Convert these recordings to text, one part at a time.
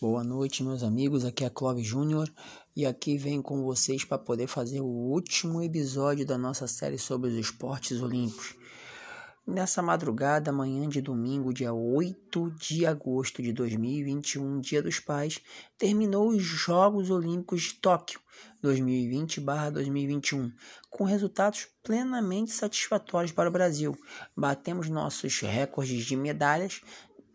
Boa noite, meus amigos. Aqui é Clóvis Júnior e aqui venho com vocês para poder fazer o último episódio da nossa série sobre os esportes olímpicos. Nessa madrugada, manhã de domingo, dia 8 de agosto de 2021, Dia dos Pais, terminou os Jogos Olímpicos de Tóquio 2020/2021, com resultados plenamente satisfatórios para o Brasil. Batemos nossos recordes de medalhas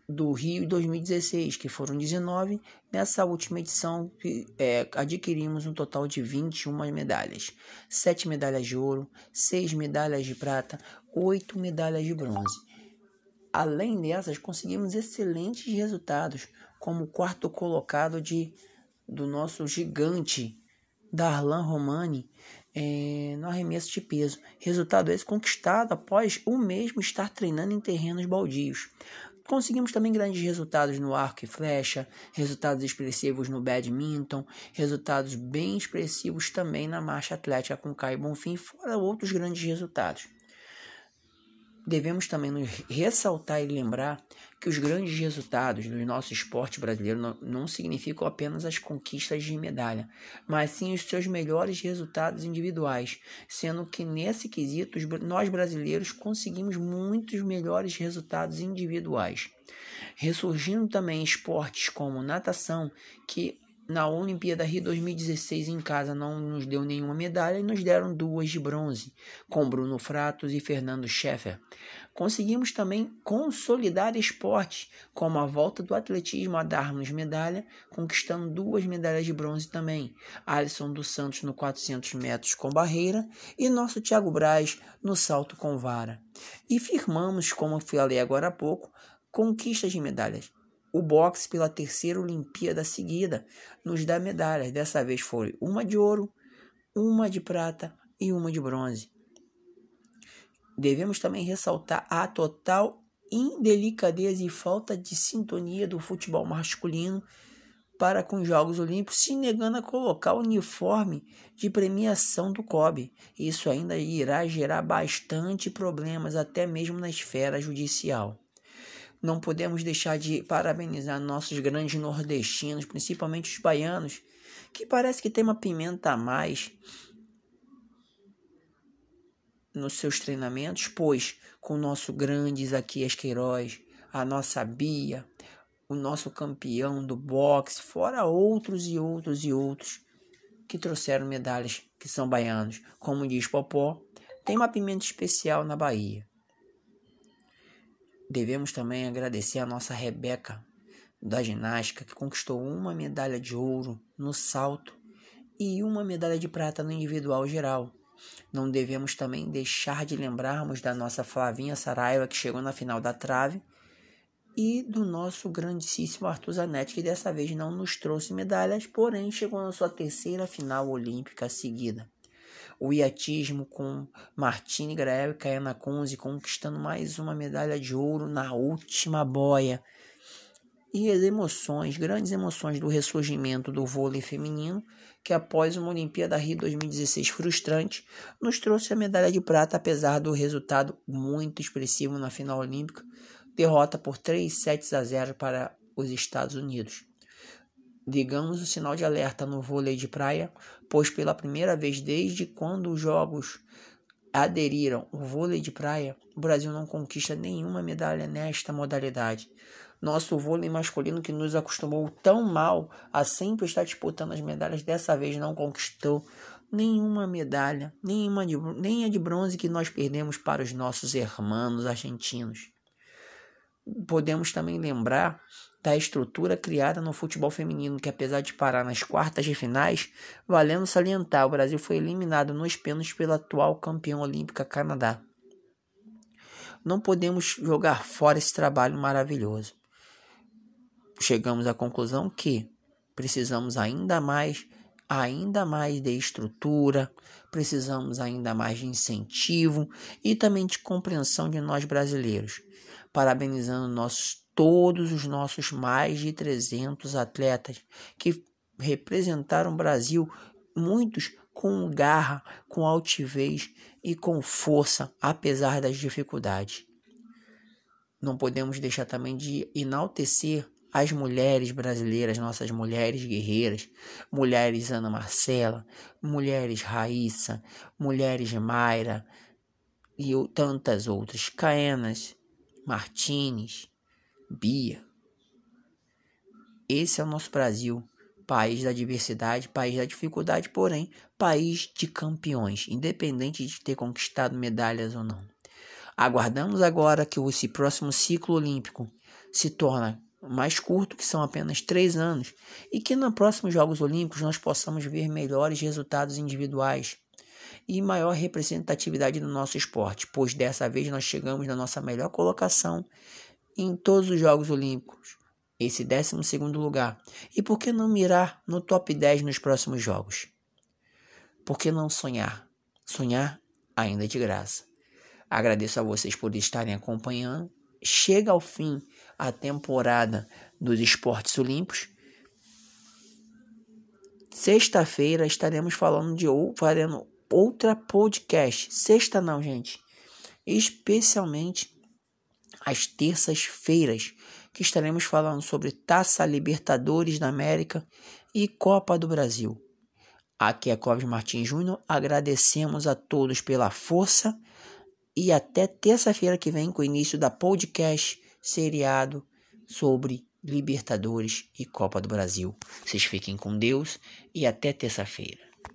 do Rio 2016, que foram 19. Nessa última edição, é, adquirimos um total de 21 medalhas: 7 medalhas de ouro, 6 medalhas de prata, 8 medalhas de bronze. Além dessas, conseguimos excelentes resultados, como o quarto colocado de, do nosso gigante Darlan Romani é, no arremesso de peso. Resultado esse conquistado após o mesmo estar treinando em terrenos baldios. Conseguimos também grandes resultados no arco e flecha, resultados expressivos no badminton, resultados bem expressivos também na marcha atlética com Caio Bonfim, fora outros grandes resultados. Devemos também nos ressaltar e lembrar que os grandes resultados do nosso esporte brasileiro não, não significam apenas as conquistas de medalha, mas sim os seus melhores resultados individuais, sendo que nesse quesito nós brasileiros conseguimos muitos melhores resultados individuais. Ressurgindo também esportes como natação, que na Olimpíada Rio 2016 em casa não nos deu nenhuma medalha e nos deram duas de bronze, com Bruno Fratos e Fernando Scheffer. Conseguimos também consolidar esportes, como a volta do atletismo a darmos medalha, conquistando duas medalhas de bronze também. Alisson dos Santos no 400 metros com barreira e nosso Thiago Braz no salto com vara. E firmamos, como falei agora há pouco, conquistas de medalhas o boxe pela terceira Olimpíada seguida nos dá medalhas. Dessa vez foi uma de ouro, uma de prata e uma de bronze. Devemos também ressaltar a total indelicadeza e falta de sintonia do futebol masculino para com os Jogos Olímpicos, se negando a colocar o uniforme de premiação do COB. Isso ainda irá gerar bastante problemas, até mesmo na esfera judicial. Não podemos deixar de parabenizar nossos grandes nordestinos, principalmente os baianos, que parece que tem uma pimenta a mais nos seus treinamentos, pois com o nosso grande Isaquias Queiroz, a nossa Bia, o nosso campeão do boxe, fora outros e outros e outros que trouxeram medalhas que são baianos. Como diz Popó, tem uma pimenta especial na Bahia. Devemos também agradecer a nossa Rebeca da ginástica, que conquistou uma medalha de ouro no salto e uma medalha de prata no individual geral. Não devemos também deixar de lembrarmos da nossa Flavinha Saraiva, que chegou na final da trave, e do nosso grandíssimo Arthur Zanetti, que dessa vez não nos trouxe medalhas, porém chegou na sua terceira final olímpica seguida o iatismo com Martini Grael e Kayana Kunze conquistando mais uma medalha de ouro na última boia. E as emoções, grandes emoções do ressurgimento do vôlei feminino, que após uma Olimpíada Rio 2016 frustrante, nos trouxe a medalha de prata, apesar do resultado muito expressivo na final olímpica, derrota por 3 sets a 0 para os Estados Unidos. Ligamos o sinal de alerta no vôlei de praia, pois pela primeira vez desde quando os jogos aderiram ao vôlei de praia, o Brasil não conquista nenhuma medalha nesta modalidade. Nosso vôlei masculino, que nos acostumou tão mal a sempre estar disputando as medalhas, dessa vez não conquistou nenhuma medalha, nenhuma de, nem a de bronze que nós perdemos para os nossos irmãos argentinos. Podemos também lembrar da estrutura criada no futebol feminino, que apesar de parar nas quartas de finais, valendo salientar, o Brasil foi eliminado nos pênaltis pela atual campeã olímpica Canadá. Não podemos jogar fora esse trabalho maravilhoso. Chegamos à conclusão que precisamos ainda mais, ainda mais de estrutura, precisamos ainda mais de incentivo e também de compreensão de nós brasileiros parabenizando nossos, todos os nossos mais de 300 atletas que representaram o Brasil, muitos com garra, com altivez e com força, apesar das dificuldades. Não podemos deixar também de enaltecer as mulheres brasileiras, nossas mulheres guerreiras, mulheres Ana Marcela, mulheres Raíssa, mulheres Mayra e tantas outras, Caenas, Martins, Bia. Esse é o nosso Brasil, país da diversidade, país da dificuldade, porém, país de campeões, independente de ter conquistado medalhas ou não. Aguardamos agora que esse próximo ciclo olímpico se torne mais curto, que são apenas três anos, e que nos próximos Jogos Olímpicos nós possamos ver melhores resultados individuais e maior representatividade no nosso esporte, pois dessa vez nós chegamos na nossa melhor colocação em todos os Jogos Olímpicos, esse 12 lugar. E por que não mirar no top 10 nos próximos Jogos? Por que não sonhar? Sonhar ainda é de graça. Agradeço a vocês por estarem acompanhando. Chega ao fim a temporada dos esportes olímpicos. Sexta-feira estaremos falando de ou fazendo outra podcast. Sexta não, gente. Especialmente às terças-feiras, que estaremos falando sobre Taça Libertadores da América e Copa do Brasil. Aqui é Clóvis Martins Júnior. Agradecemos a todos pela força e até terça-feira que vem com o início da podcast seriado sobre Libertadores e Copa do Brasil. Vocês fiquem com Deus e até terça-feira.